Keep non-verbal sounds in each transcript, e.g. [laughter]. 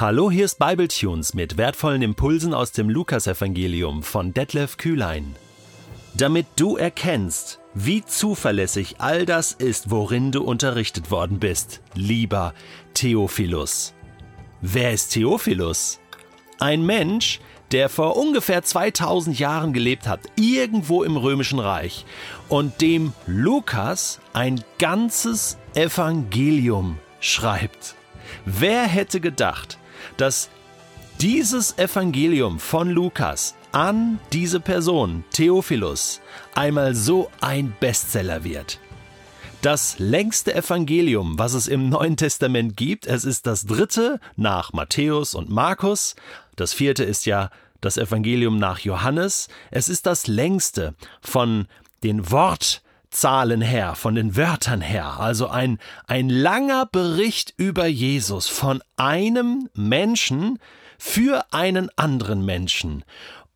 Hallo, hier ist Bibletunes mit wertvollen Impulsen aus dem Lukasevangelium von Detlef Kühlein. Damit du erkennst, wie zuverlässig all das ist, worin du unterrichtet worden bist, lieber Theophilus. Wer ist Theophilus? Ein Mensch, der vor ungefähr 2000 Jahren gelebt hat, irgendwo im römischen Reich, und dem Lukas ein ganzes Evangelium schreibt. Wer hätte gedacht, dass dieses Evangelium von Lukas an diese Person, Theophilus, einmal so ein Bestseller wird? Das längste Evangelium, was es im Neuen Testament gibt, es ist das dritte nach Matthäus und Markus. Das vierte ist ja das Evangelium nach Johannes. Es ist das längste von den Wortzahlen her, von den Wörtern her. Also ein, ein langer Bericht über Jesus von einem Menschen für einen anderen Menschen.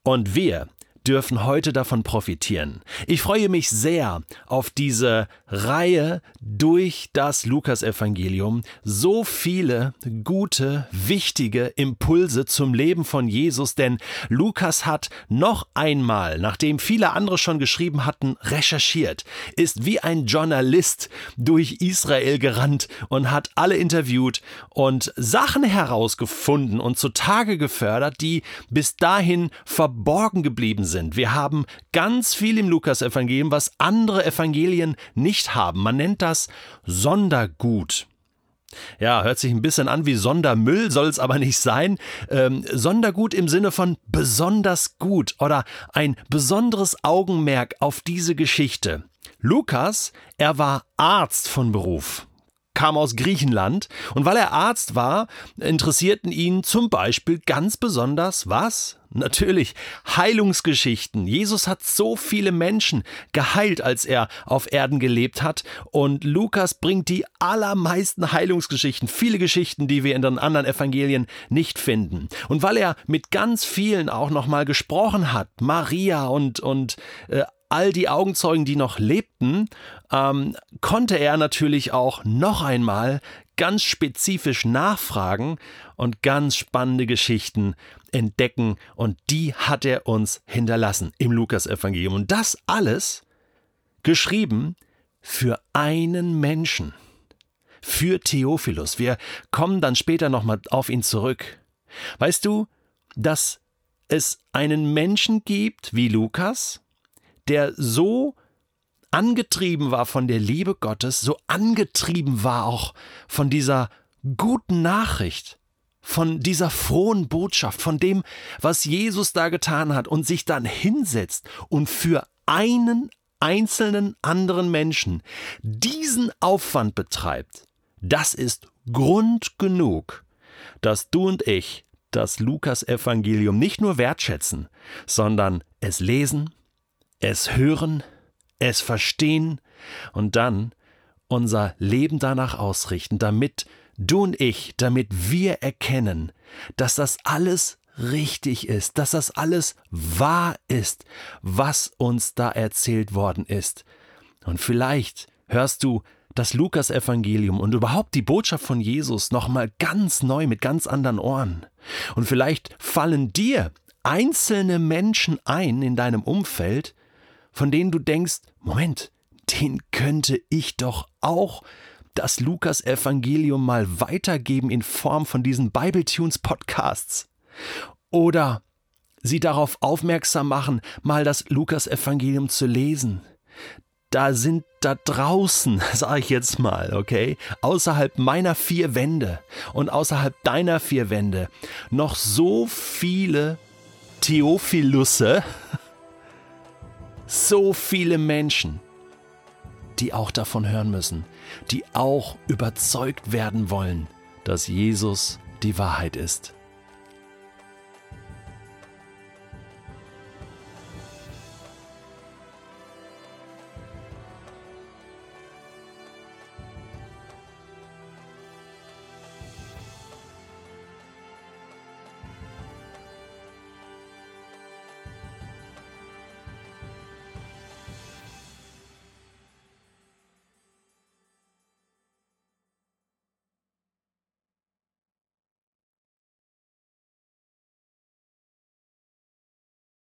Und wir, dürfen heute davon profitieren. Ich freue mich sehr auf diese Reihe durch das Lukasevangelium. So viele gute, wichtige Impulse zum Leben von Jesus, denn Lukas hat noch einmal, nachdem viele andere schon geschrieben hatten, recherchiert, ist wie ein Journalist durch Israel gerannt und hat alle interviewt und Sachen herausgefunden und zutage gefördert, die bis dahin verborgen geblieben sind sind. Wir haben ganz viel im Lukas-Evangelium, was andere Evangelien nicht haben. Man nennt das Sondergut. Ja, hört sich ein bisschen an wie Sondermüll, soll es aber nicht sein. Ähm, Sondergut im Sinne von besonders gut oder ein besonderes Augenmerk auf diese Geschichte. Lukas, er war Arzt von Beruf kam aus Griechenland und weil er Arzt war, interessierten ihn zum Beispiel ganz besonders was? Natürlich Heilungsgeschichten. Jesus hat so viele Menschen geheilt, als er auf Erden gelebt hat. Und Lukas bringt die allermeisten Heilungsgeschichten, viele Geschichten, die wir in den anderen Evangelien nicht finden. Und weil er mit ganz vielen auch nochmal gesprochen hat, Maria und, und äh, all die Augenzeugen, die noch lebten, ähm, konnte er natürlich auch noch einmal ganz spezifisch nachfragen und ganz spannende Geschichten entdecken und die hat er uns hinterlassen im Lukasevangelium. Und das alles geschrieben für einen Menschen, für Theophilus. Wir kommen dann später nochmal auf ihn zurück. Weißt du, dass es einen Menschen gibt wie Lukas, der so angetrieben war von der Liebe Gottes, so angetrieben war auch von dieser guten Nachricht, von dieser frohen Botschaft, von dem, was Jesus da getan hat und sich dann hinsetzt und für einen einzelnen anderen Menschen diesen Aufwand betreibt, das ist Grund genug, dass du und ich das Lukas-Evangelium nicht nur wertschätzen, sondern es lesen, es hören, es verstehen und dann unser Leben danach ausrichten, damit du und ich, damit wir erkennen, dass das alles richtig ist, dass das alles wahr ist, was uns da erzählt worden ist. Und vielleicht hörst du das Lukas-Evangelium und überhaupt die Botschaft von Jesus nochmal ganz neu mit ganz anderen Ohren. Und vielleicht fallen dir einzelne Menschen ein in deinem Umfeld, von denen du denkst, Moment, den könnte ich doch auch das Lukas-Evangelium mal weitergeben in Form von diesen Bible-Tunes-Podcasts. Oder sie darauf aufmerksam machen, mal das Lukas-Evangelium zu lesen. Da sind da draußen, [laughs] sage ich jetzt mal, okay, außerhalb meiner vier Wände und außerhalb deiner vier Wände noch so viele Theophilusse, [laughs] so viele Menschen, die auch davon hören müssen, die auch überzeugt werden wollen, dass Jesus die Wahrheit ist.